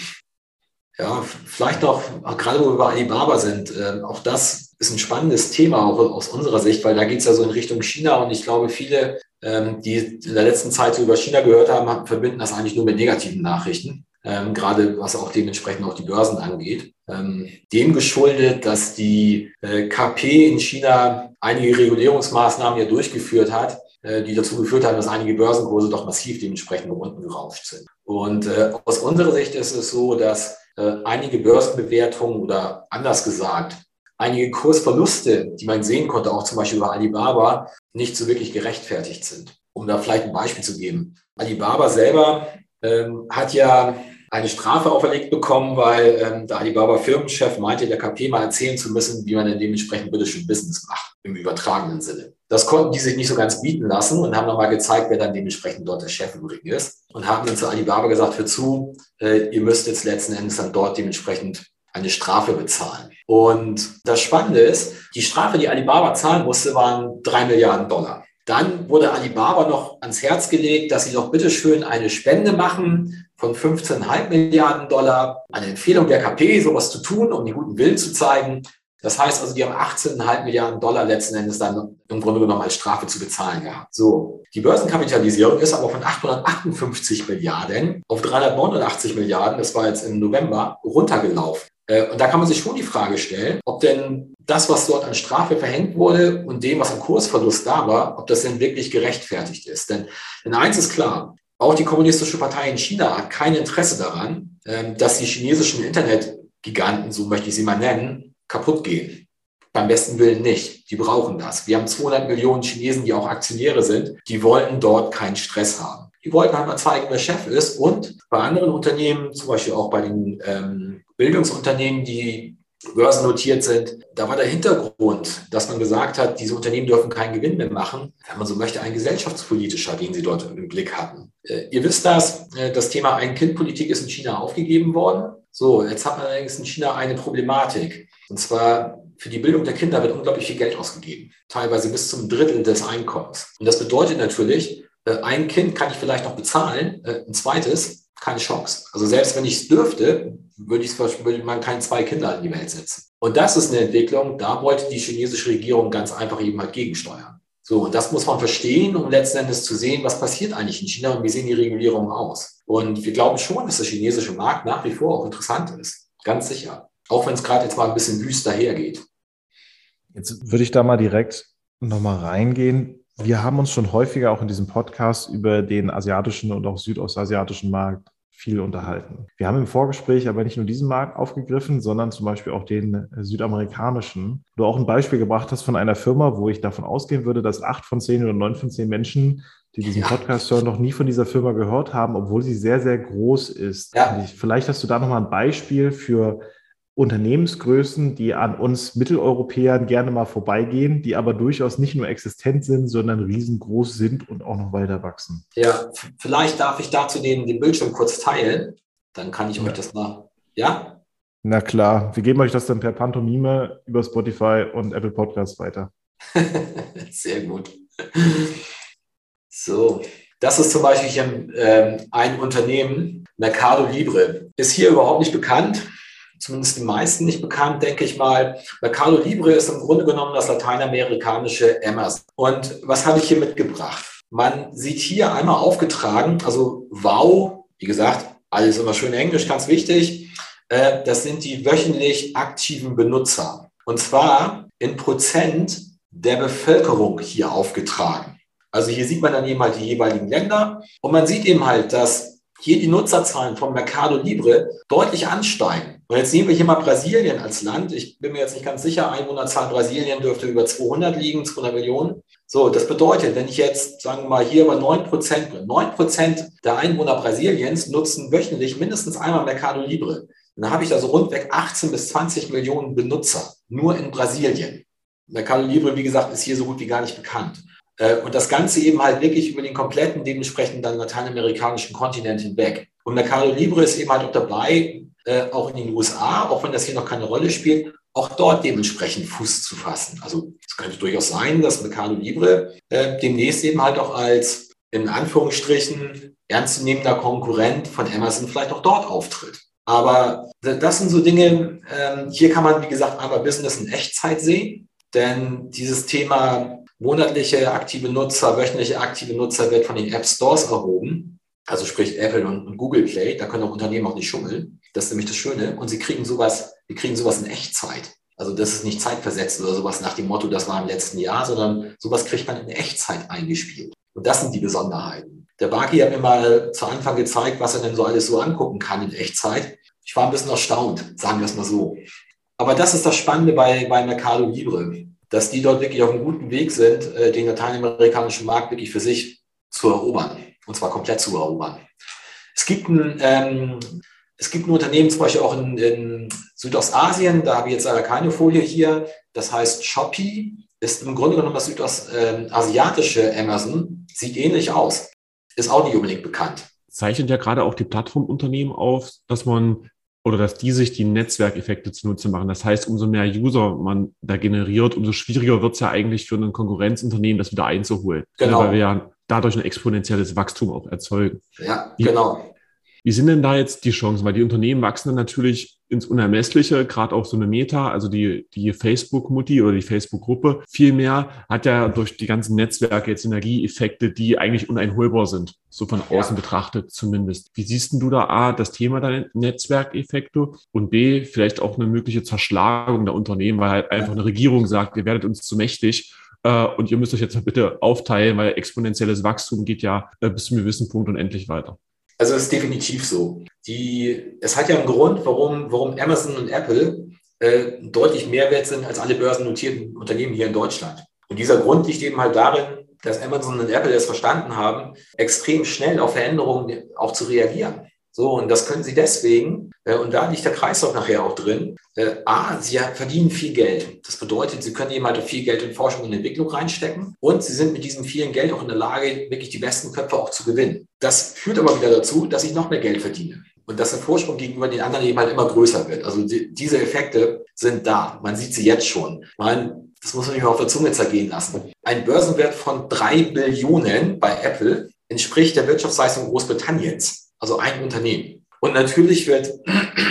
Ja, vielleicht noch, gerade wo wir bei Alibaba sind, äh, auch das ist ein spannendes Thema auch aus unserer Sicht, weil da geht es ja so in Richtung China und ich glaube, viele, ähm, die in der letzten Zeit so über China gehört haben, verbinden das eigentlich nur mit negativen Nachrichten, ähm, gerade was auch dementsprechend auch die Börsen angeht. Ähm, dem geschuldet, dass die äh, KP in China einige Regulierungsmaßnahmen ja durchgeführt hat, äh, die dazu geführt haben, dass einige Börsenkurse doch massiv dementsprechend nach unten gerauscht sind. Und äh, aus unserer Sicht ist es so, dass äh, einige Börsenbewertungen oder anders gesagt, einige Kursverluste, die man sehen konnte, auch zum Beispiel über Alibaba, nicht so wirklich gerechtfertigt sind. Um da vielleicht ein Beispiel zu geben. Alibaba selber ähm, hat ja eine Strafe auferlegt bekommen, weil ähm, der Alibaba-Firmenchef meinte, der KP mal erzählen zu müssen, wie man denn dementsprechend britischen Business macht, im übertragenen Sinne. Das konnten die sich nicht so ganz bieten lassen und haben nochmal gezeigt, wer dann dementsprechend dort der Chef Ring ist. Und haben dann zu Alibaba gesagt, hör zu, äh, ihr müsst jetzt letzten Endes dann dort dementsprechend eine Strafe bezahlen. Und das Spannende ist, die Strafe, die Alibaba zahlen musste, waren drei Milliarden Dollar. Dann wurde Alibaba noch ans Herz gelegt, dass sie doch bitteschön eine Spende machen von 15,5 Milliarden Dollar, eine Empfehlung der KP, sowas zu tun, um den guten Willen zu zeigen. Das heißt also, die haben 18,5 Milliarden Dollar letzten Endes dann im Grunde genommen als Strafe zu bezahlen gehabt. So. Die Börsenkapitalisierung ist aber von 858 Milliarden auf 389 Milliarden, das war jetzt im November, runtergelaufen. Äh, und da kann man sich schon die Frage stellen, ob denn das, was dort an Strafe verhängt wurde und dem, was an Kursverlust da war, ob das denn wirklich gerechtfertigt ist. Denn, denn eins ist klar, auch die Kommunistische Partei in China hat kein Interesse daran, ähm, dass die chinesischen Internetgiganten, so möchte ich sie mal nennen, kaputt gehen. Beim besten Willen nicht. Die brauchen das. Wir haben 200 Millionen Chinesen, die auch Aktionäre sind. Die wollten dort keinen Stress haben. Die wollten halt mal zeigen, wer Chef ist. Und bei anderen Unternehmen, zum Beispiel auch bei den ähm, Bildungsunternehmen, die börsennotiert sind, da war der Hintergrund, dass man gesagt hat, diese Unternehmen dürfen keinen Gewinn mehr machen, wenn man so möchte, ein gesellschaftspolitischer, den sie dort im Blick hatten. Äh, ihr wisst das, äh, das Thema Ein-Kind-Politik ist in China aufgegeben worden. So, jetzt hat man allerdings in China eine Problematik. Und zwar für die Bildung der Kinder wird unglaublich viel Geld ausgegeben, teilweise bis zum Drittel des Einkommens. Und das bedeutet natürlich, ein Kind kann ich vielleicht noch bezahlen, ein zweites keine Chance. Also selbst wenn ich es dürfte, würde, würde man keine zwei Kinder in die Welt setzen. Und das ist eine Entwicklung, da wollte die chinesische Regierung ganz einfach eben halt gegensteuern. So, und das muss man verstehen, um letzten Endes zu sehen, was passiert eigentlich in China und wie sehen die Regulierungen aus. Und wir glauben schon, dass der chinesische Markt nach wie vor auch interessant ist. Ganz sicher. Auch wenn es gerade jetzt mal ein bisschen wüster hergeht. Jetzt würde ich da mal direkt nochmal reingehen. Wir haben uns schon häufiger auch in diesem Podcast über den asiatischen und auch südostasiatischen Markt viel unterhalten. Wir haben im Vorgespräch aber nicht nur diesen Markt aufgegriffen, sondern zum Beispiel auch den südamerikanischen. Du auch ein Beispiel gebracht hast von einer Firma, wo ich davon ausgehen würde, dass acht von zehn oder neun von zehn Menschen, die diesen ja. Podcast hören, noch nie von dieser Firma gehört haben, obwohl sie sehr, sehr groß ist. Ja. Vielleicht hast du da nochmal ein Beispiel für Unternehmensgrößen, die an uns Mitteleuropäern gerne mal vorbeigehen, die aber durchaus nicht nur existent sind, sondern riesengroß sind und auch noch weiter wachsen. Ja, vielleicht darf ich dazu den, den Bildschirm kurz teilen. Dann kann ich ja. euch das mal. Ja? Na klar, wir geben euch das dann per Pantomime über Spotify und Apple Podcasts weiter. <laughs> Sehr gut. So, das ist zum Beispiel hier, ähm, ein Unternehmen, Mercado Libre. Ist hier überhaupt nicht bekannt zumindest den meisten nicht bekannt, denke ich mal. Mercado Libre ist im Grunde genommen das lateinamerikanische Amazon. Und was habe ich hier mitgebracht? Man sieht hier einmal aufgetragen, also wow, wie gesagt, alles immer schön Englisch, ganz wichtig. Äh, das sind die wöchentlich aktiven Benutzer. Und zwar in Prozent der Bevölkerung hier aufgetragen. Also hier sieht man dann eben halt die jeweiligen Länder und man sieht eben halt, dass hier die Nutzerzahlen von Mercado Libre deutlich ansteigen. Und jetzt nehmen wir hier mal Brasilien als Land. Ich bin mir jetzt nicht ganz sicher, Einwohnerzahl Brasilien dürfte über 200 liegen, 200 Millionen. So, das bedeutet, wenn ich jetzt, sagen wir mal, hier über 9 Prozent bin, 9 Prozent der Einwohner Brasiliens nutzen wöchentlich mindestens einmal Mercado Libre. Dann habe ich also rundweg 18 bis 20 Millionen Benutzer, nur in Brasilien. Mercado Libre, wie gesagt, ist hier so gut wie gar nicht bekannt. Äh, und das Ganze eben halt wirklich über den kompletten, dementsprechend dann lateinamerikanischen Kontinent hinweg. Und Mercado Libre ist eben halt auch dabei, äh, auch in den USA, auch wenn das hier noch keine Rolle spielt, auch dort dementsprechend Fuß zu fassen. Also es könnte durchaus sein, dass Mercado Libre äh, demnächst eben halt auch als in Anführungsstrichen ernstzunehmender Konkurrent von Amazon vielleicht auch dort auftritt. Aber das sind so Dinge, ähm, hier kann man, wie gesagt, einmal Business in Echtzeit sehen, denn dieses Thema monatliche aktive Nutzer, wöchentliche aktive Nutzer wird von den App Stores erhoben, also sprich Apple und Google Play, da können auch Unternehmen auch nicht schummeln. Das ist nämlich das Schöne. Und sie kriegen sowas, wir kriegen sowas in Echtzeit. Also das ist nicht zeitversetzt oder sowas nach dem Motto, das war im letzten Jahr, sondern sowas kriegt man in Echtzeit eingespielt. Und das sind die Besonderheiten. Der Baki hat mir mal zu Anfang gezeigt, was er denn so alles so angucken kann in Echtzeit. Ich war ein bisschen erstaunt, sagen wir es mal so. Aber das ist das Spannende bei, bei Mercado Libre, dass die dort wirklich auf einem guten Weg sind, äh, den lateinamerikanischen Markt wirklich für sich zu erobern. Und zwar komplett zu erobern. Es gibt ein, ähm, es gibt ein Unternehmen zum Beispiel auch in, in Südostasien, da habe ich jetzt leider keine Folie hier, das heißt Shopee, ist im Grunde genommen das südostasiatische äh, Amazon, sieht ähnlich aus, ist auch nicht unbedingt bekannt. Zeichnet ja gerade auch die Plattformunternehmen auf, dass man oder dass die sich die Netzwerkeffekte zunutze machen. Das heißt, umso mehr User man da generiert, umso schwieriger wird es ja eigentlich für ein Konkurrenzunternehmen, das wieder einzuholen. Genau. Weil wir ja dadurch ein exponentielles Wachstum auch erzeugen. Ja, genau. Wie sind denn da jetzt die Chancen? Weil die Unternehmen wachsen dann natürlich ins Unermessliche, gerade auch so eine Meta, also die, die Facebook-Mutti oder die Facebook-Gruppe. Vielmehr hat ja durch die ganzen Netzwerke jetzt Synergieeffekte, die eigentlich uneinholbar sind, so von außen ja. betrachtet zumindest. Wie siehst du da A, das Thema der Netzwerkeffekte und B, vielleicht auch eine mögliche Zerschlagung der Unternehmen, weil halt einfach eine Regierung sagt, ihr werdet uns zu mächtig äh, und ihr müsst euch jetzt bitte aufteilen, weil exponentielles Wachstum geht ja äh, bis zu einem gewissen Punkt unendlich weiter. Also es ist definitiv so. Die, es hat ja einen Grund, warum, warum Amazon und Apple äh, deutlich mehr wert sind als alle börsennotierten Unternehmen hier in Deutschland. Und dieser Grund liegt eben halt darin, dass Amazon und Apple es verstanden haben, extrem schnell auf Veränderungen auch zu reagieren. So, und das können sie deswegen, äh, und da liegt der Kreislauf nachher auch drin. Äh, A, sie verdienen viel Geld. Das bedeutet, sie können halt viel Geld in Forschung und Entwicklung reinstecken. Und sie sind mit diesem vielen Geld auch in der Lage, wirklich die besten Köpfe auch zu gewinnen. Das führt aber wieder dazu, dass ich noch mehr Geld verdiene. Und dass der Vorsprung gegenüber den anderen eben halt immer größer wird. Also die, diese Effekte sind da. Man sieht sie jetzt schon. Man, das muss man sich mal auf der Zunge zergehen lassen. Ein Börsenwert von drei Billionen bei Apple entspricht der Wirtschaftsleistung Großbritanniens also ein Unternehmen. Und natürlich wird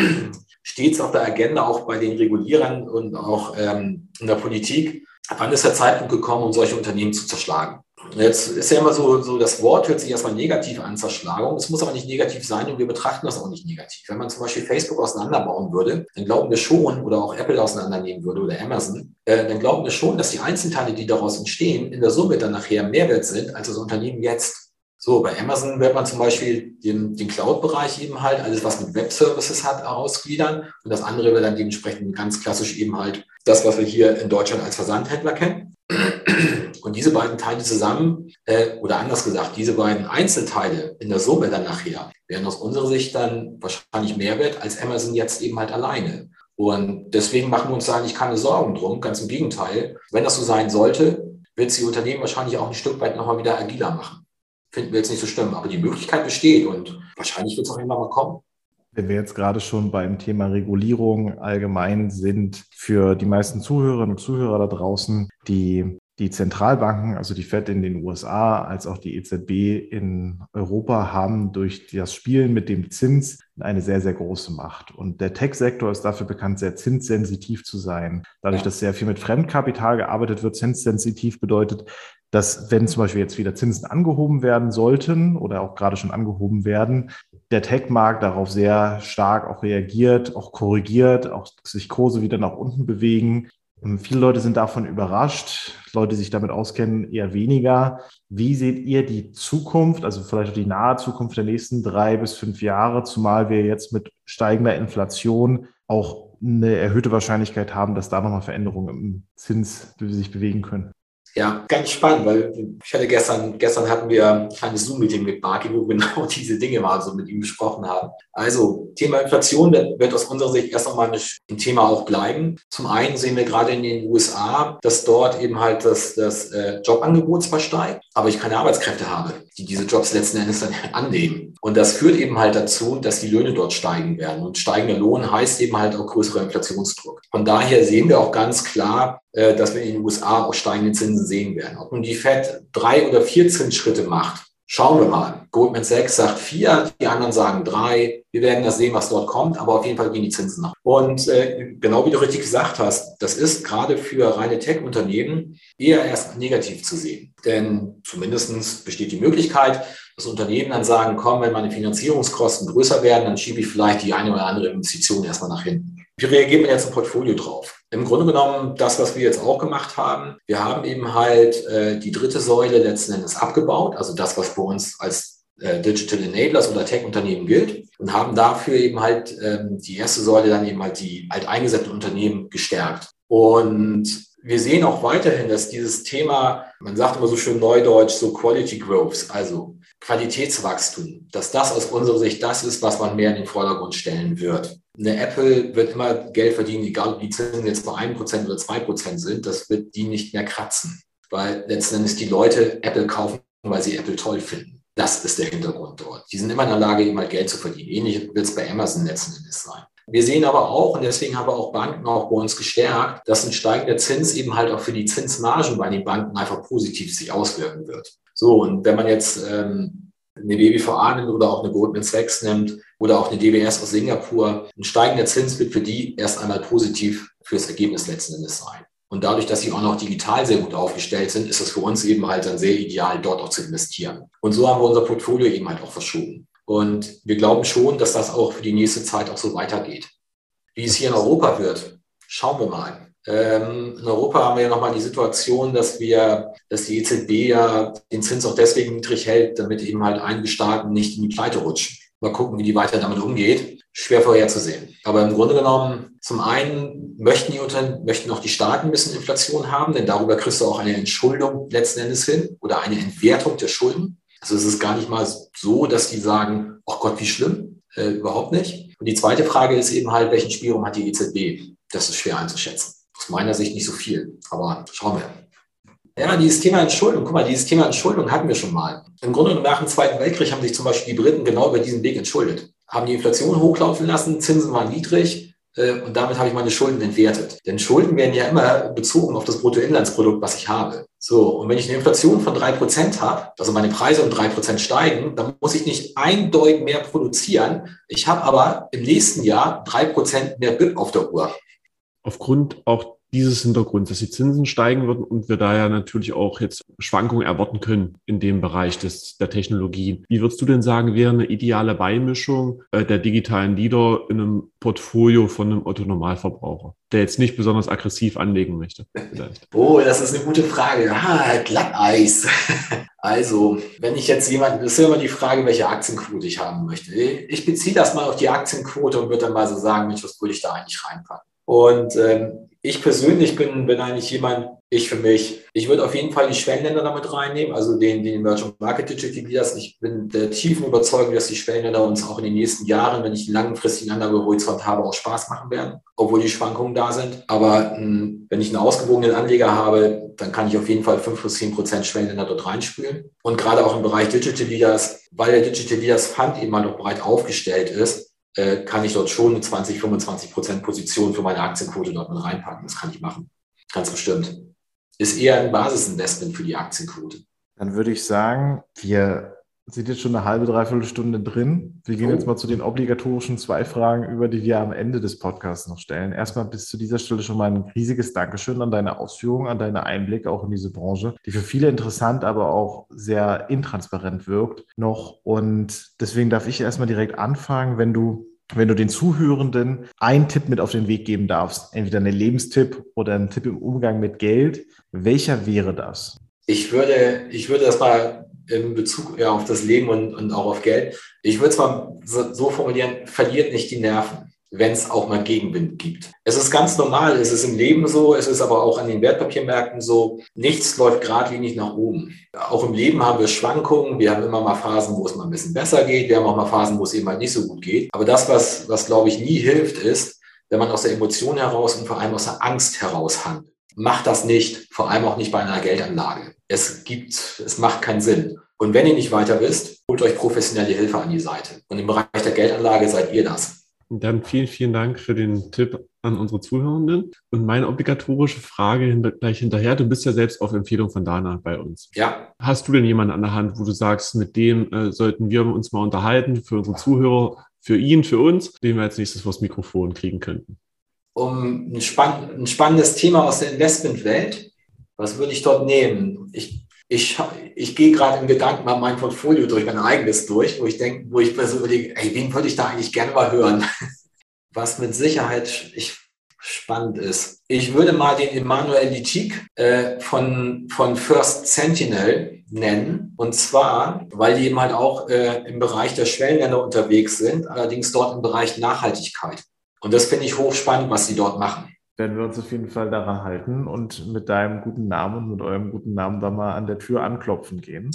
<clears throat> stets auf der Agenda auch bei den Regulierern und auch ähm, in der Politik, wann ist der Zeitpunkt gekommen, um solche Unternehmen zu zerschlagen. Jetzt ist ja immer so, so, das Wort hört sich erstmal negativ an, Zerschlagung. Es muss aber nicht negativ sein und wir betrachten das auch nicht negativ. Wenn man zum Beispiel Facebook auseinanderbauen würde, dann glauben wir schon, oder auch Apple auseinandernehmen würde oder Amazon, äh, dann glauben wir schon, dass die Einzelteile, die daraus entstehen, in der Summe dann nachher mehr wert sind als das Unternehmen jetzt. So, bei Amazon wird man zum Beispiel den, den Cloud-Bereich eben halt, alles was mit Web-Services hat, ausgliedern. Und das andere wird dann dementsprechend ganz klassisch eben halt das, was wir hier in Deutschland als Versandhändler kennen. Und diese beiden Teile zusammen, äh, oder anders gesagt, diese beiden Einzelteile in der Summe dann nachher, wären aus unserer Sicht dann wahrscheinlich mehr wert als Amazon jetzt eben halt alleine. Und deswegen machen wir uns da eigentlich keine Sorgen drum. Ganz im Gegenteil. Wenn das so sein sollte, wird es die Unternehmen wahrscheinlich auch ein Stück weit nochmal wieder agiler machen finden wir jetzt nicht so schlimm. Aber die Möglichkeit besteht und wahrscheinlich wird es auch immer mal kommen. Wenn wir jetzt gerade schon beim Thema Regulierung allgemein sind, für die meisten Zuhörerinnen und Zuhörer da draußen, die die Zentralbanken, also die Fed in den USA als auch die EZB in Europa, haben durch das Spielen mit dem Zins eine sehr, sehr große Macht. Und der Tech-Sektor ist dafür bekannt, sehr zinssensitiv zu sein. Dadurch, dass sehr viel mit Fremdkapital gearbeitet wird, zinssensitiv bedeutet, dass wenn zum Beispiel jetzt wieder Zinsen angehoben werden sollten oder auch gerade schon angehoben werden, der Tech-Markt darauf sehr stark auch reagiert, auch korrigiert, auch sich Kurse wieder nach unten bewegen. Und viele Leute sind davon überrascht, Leute, die sich damit auskennen, eher weniger. Wie seht ihr die Zukunft, also vielleicht auch die nahe Zukunft der nächsten drei bis fünf Jahre, zumal wir jetzt mit steigender Inflation auch eine erhöhte Wahrscheinlichkeit haben, dass da nochmal Veränderungen im Zins sich bewegen können? Ja, ganz spannend, weil ich hatte gestern, gestern hatten wir ein kleines Zoom-Meeting mit Marki, wo genau <laughs> diese Dinge mal so mit ihm besprochen haben. Also, Thema Inflation wird, aus unserer Sicht erst nochmal ein Thema auch bleiben. Zum einen sehen wir gerade in den USA, dass dort eben halt das, das äh, Jobangebot zwar steigt, aber ich keine Arbeitskräfte habe, die diese Jobs letzten Endes dann annehmen. Und das führt eben halt dazu, dass die Löhne dort steigen werden. Und steigender Lohn heißt eben halt auch größerer Inflationsdruck. Von daher sehen wir auch ganz klar, äh, dass wir in den USA auch steigende Zinsen sehen werden. Ob nun die Fed drei oder vier Zinsschritte macht, schauen wir mal. Goldman Sachs sagt vier, die anderen sagen drei. Wir werden das sehen, was dort kommt, aber auf jeden Fall gehen die Zinsen nach. Und äh, genau wie du richtig gesagt hast, das ist gerade für reine Tech-Unternehmen eher erst negativ zu sehen. Denn zumindest besteht die Möglichkeit, dass Unternehmen dann sagen, komm, wenn meine Finanzierungskosten größer werden, dann schiebe ich vielleicht die eine oder andere Investition erstmal nach hinten. Wie reagiert man jetzt im Portfolio drauf? Im Grunde genommen das, was wir jetzt auch gemacht haben. Wir haben eben halt äh, die dritte Säule letzten Endes abgebaut, also das, was bei uns als äh, Digital Enablers oder Tech-Unternehmen gilt und haben dafür eben halt ähm, die erste Säule dann eben halt die alteingesetzten Unternehmen gestärkt. Und wir sehen auch weiterhin, dass dieses Thema, man sagt immer so schön neudeutsch, so Quality Growth, also Qualitätswachstum, dass das aus unserer Sicht das ist, was man mehr in den Vordergrund stellen wird. Eine Apple wird immer Geld verdienen, egal ob die Zinsen jetzt bei 1% oder 2% sind, das wird die nicht mehr kratzen, weil letzten Endes die Leute Apple kaufen, weil sie Apple toll finden. Das ist der Hintergrund dort. Die sind immer in der Lage, immer Geld zu verdienen. Ähnlich wird es bei Amazon letzten Endes sein. Wir sehen aber auch, und deswegen haben wir auch Banken auch bei uns gestärkt, dass ein steigender Zins eben halt auch für die Zinsmargen bei den Banken einfach positiv sich auswirken wird. So, und wenn man jetzt ähm, eine BBVA nimmt oder auch eine Goldman Sachs nimmt oder auch eine DWS aus Singapur, ein steigender Zins wird für die erst einmal positiv fürs Ergebnis letzten Endes sein. Und dadurch, dass sie auch noch digital sehr gut aufgestellt sind, ist es für uns eben halt dann sehr ideal, dort auch zu investieren. Und so haben wir unser Portfolio eben halt auch verschoben. Und wir glauben schon, dass das auch für die nächste Zeit auch so weitergeht. Wie es hier in Europa wird, schauen wir mal. Ähm, in Europa haben wir ja nochmal die Situation, dass wir, dass die EZB ja den Zins auch deswegen niedrig hält, damit eben halt einige Staaten nicht in die Pleite rutschen. Mal gucken, wie die weiter damit umgeht. Schwer vorherzusehen. Aber im Grunde genommen, zum einen möchten die Unternehmen, möchten auch die Staaten ein bisschen Inflation haben, denn darüber kriegst du auch eine Entschuldung letzten Endes hin oder eine Entwertung der Schulden. Also es ist gar nicht mal so, dass die sagen, oh Gott, wie schlimm. Äh, überhaupt nicht. Und die zweite Frage ist eben halt, welchen Spielraum hat die EZB? Das ist schwer einzuschätzen. Meiner Sicht nicht so viel, aber schauen wir. Ja, dieses Thema Entschuldung, guck mal, dieses Thema Entschuldung hatten wir schon mal. Im Grunde genommen nach dem Zweiten Weltkrieg haben sich zum Beispiel die Briten genau über diesen Weg entschuldet. Haben die Inflation hochlaufen lassen, Zinsen waren niedrig äh, und damit habe ich meine Schulden entwertet. Denn Schulden werden ja immer bezogen auf das Bruttoinlandsprodukt, was ich habe. So, und wenn ich eine Inflation von drei Prozent habe, also meine Preise um drei Prozent steigen, dann muss ich nicht eindeutig mehr produzieren. Ich habe aber im nächsten Jahr drei Prozent mehr BIP auf der Uhr aufgrund auch dieses Hintergrunds, dass die Zinsen steigen würden und wir da ja natürlich auch jetzt Schwankungen erwarten können in dem Bereich des, der Technologien. Wie würdest du denn sagen, wäre eine ideale Beimischung äh, der digitalen Leader in einem Portfolio von einem Otto-Normalverbraucher, der jetzt nicht besonders aggressiv anlegen möchte? Vielleicht? Oh, das ist eine gute Frage. Ah, Glatteis. <laughs> Also, wenn ich jetzt jemanden, das ist immer die Frage, welche Aktienquote ich haben möchte. Ich beziehe das mal auf die Aktienquote und würde dann mal so sagen, Mensch, was würde ich da eigentlich reinpacken? Und ähm, ich persönlich bin, bin eigentlich jemand, ich für mich, ich würde auf jeden Fall die Schwellenländer damit reinnehmen, also den, den Emerging Market Digital Leaders. Ich bin der tiefen Überzeugung, dass die Schwellenländer uns auch in den nächsten Jahren, wenn ich einen langfristigen Anlagehorizont habe, auch Spaß machen werden, obwohl die Schwankungen da sind. Aber mh, hm, wenn ich einen ausgewogenen Anleger habe, dann kann ich auf jeden Fall 5 bis 10 Prozent Schwellenländer dort reinspülen. Und gerade auch im Bereich Digital Leaders, weil der Digital Leaders Fund eben mal noch breit aufgestellt ist, äh, kann ich dort schon eine 20, 25 Prozent Position für meine Aktienquote dort mit reinpacken. Das kann ich machen. Ganz bestimmt. Ist eher ein Basisinvestment für die Aktienquote. Dann würde ich sagen, wir sind jetzt schon eine halbe, dreiviertel Stunde drin. Wir gehen oh. jetzt mal zu den obligatorischen zwei Fragen über, die wir am Ende des Podcasts noch stellen. Erstmal bis zu dieser Stelle schon mal ein riesiges Dankeschön an deine Ausführungen, an deine Einblicke auch in diese Branche, die für viele interessant, aber auch sehr intransparent wirkt noch. Und deswegen darf ich erstmal direkt anfangen, wenn du wenn du den Zuhörenden einen Tipp mit auf den Weg geben darfst, entweder einen Lebenstipp oder einen Tipp im Umgang mit Geld, welcher wäre das? Ich würde, ich würde das mal in Bezug ja, auf das Leben und, und auch auf Geld. Ich würde es mal so, so formulieren, verliert nicht die Nerven, wenn es auch mal Gegenwind gibt. Es ist ganz normal, es ist im Leben so, es ist aber auch an den Wertpapiermärkten so, nichts läuft geradlinig nach oben. Auch im Leben haben wir Schwankungen, wir haben immer mal Phasen, wo es mal ein bisschen besser geht, wir haben auch mal Phasen, wo es eben halt nicht so gut geht. Aber das, was, was glaube ich nie hilft, ist, wenn man aus der Emotion heraus und vor allem aus der Angst heraus handelt. Macht das nicht, vor allem auch nicht bei einer Geldanlage es gibt, es macht keinen Sinn. Und wenn ihr nicht weiter wisst, holt euch professionelle Hilfe an die Seite. Und im Bereich der Geldanlage seid ihr das. Dann vielen, vielen Dank für den Tipp an unsere Zuhörenden. Und meine obligatorische Frage gleich hinterher. Du bist ja selbst auf Empfehlung von Dana bei uns. Ja. Hast du denn jemanden an der Hand, wo du sagst, mit dem äh, sollten wir uns mal unterhalten für unsere Zuhörer, für ihn, für uns, den wir als nächstes vors Mikrofon kriegen könnten? Um ein, spann ein spannendes Thema aus der Investmentwelt was würde ich dort nehmen? Ich, ich, ich gehe gerade im Gedanken mal mein Portfolio durch, mein eigenes durch, wo ich denke, wo ich mir so überlege, ey, wen würde ich da eigentlich gerne mal hören? <laughs> Was mit Sicherheit ich, spannend ist. Ich würde mal den Emmanuel Lichik äh, von, von First Sentinel nennen. Und zwar, weil die eben halt auch äh, im Bereich der Schwellenländer unterwegs sind, allerdings dort im Bereich Nachhaltigkeit. Und das finde ich hochspannend, was sie dort machen werden wir uns auf jeden Fall daran halten und mit deinem guten Namen und mit eurem guten Namen da mal an der Tür anklopfen gehen.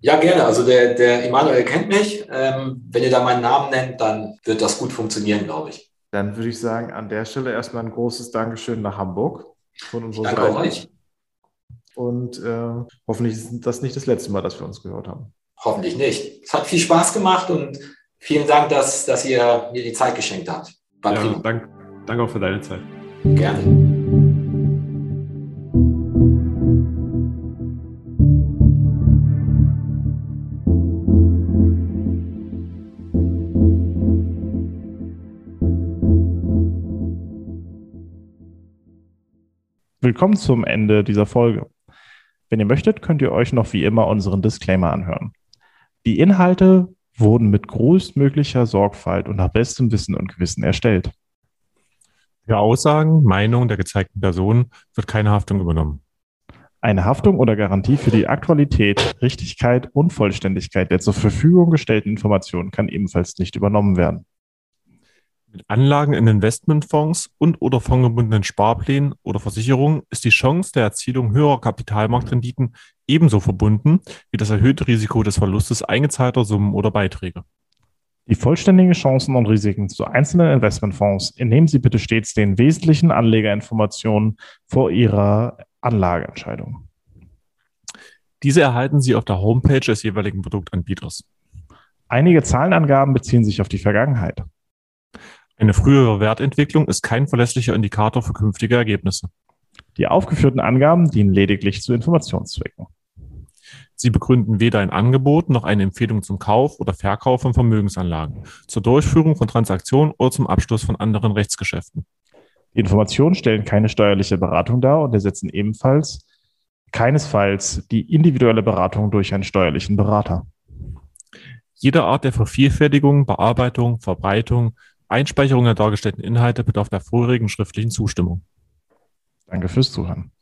Ja, gerne. Also der, der Emanuel kennt mich. Ähm, wenn ihr da meinen Namen nennt, dann wird das gut funktionieren, glaube ich. Dann würde ich sagen, an der Stelle erstmal ein großes Dankeschön nach Hamburg von unserer Danke Seite. euch. Und äh, hoffentlich ist das nicht das letzte Mal, dass wir uns gehört haben. Hoffentlich nicht. Es hat viel Spaß gemacht und vielen Dank, dass, dass ihr mir die Zeit geschenkt habt. War ja, Dank, danke auch für deine Zeit. Gerne. Willkommen zum Ende dieser Folge. Wenn ihr möchtet, könnt ihr euch noch wie immer unseren Disclaimer anhören. Die Inhalte wurden mit größtmöglicher Sorgfalt und nach bestem Wissen und Gewissen erstellt. Für Aussagen, Meinungen der gezeigten Personen wird keine Haftung übernommen. Eine Haftung oder Garantie für die Aktualität, Richtigkeit und Vollständigkeit der zur Verfügung gestellten Informationen kann ebenfalls nicht übernommen werden. Mit Anlagen in Investmentfonds und oder fondgebundenen Sparplänen oder Versicherungen ist die Chance der Erzielung höherer Kapitalmarktrenditen ebenso verbunden wie das erhöhte Risiko des Verlustes eingezahlter Summen oder Beiträge. Die vollständigen Chancen und Risiken zu einzelnen Investmentfonds entnehmen Sie bitte stets den wesentlichen Anlegerinformationen vor Ihrer Anlageentscheidung. Diese erhalten Sie auf der Homepage des jeweiligen Produktanbieters. Einige Zahlenangaben beziehen sich auf die Vergangenheit. Eine frühere Wertentwicklung ist kein verlässlicher Indikator für künftige Ergebnisse. Die aufgeführten Angaben dienen lediglich zu Informationszwecken. Sie begründen weder ein Angebot noch eine Empfehlung zum Kauf oder Verkauf von Vermögensanlagen, zur Durchführung von Transaktionen oder zum Abschluss von anderen Rechtsgeschäften. Die Informationen stellen keine steuerliche Beratung dar und ersetzen ebenfalls keinesfalls die individuelle Beratung durch einen steuerlichen Berater. Jede Art der Vervielfältigung, Bearbeitung, Verbreitung, Einspeicherung der dargestellten Inhalte bedarf der vorherigen schriftlichen Zustimmung. Danke fürs Zuhören.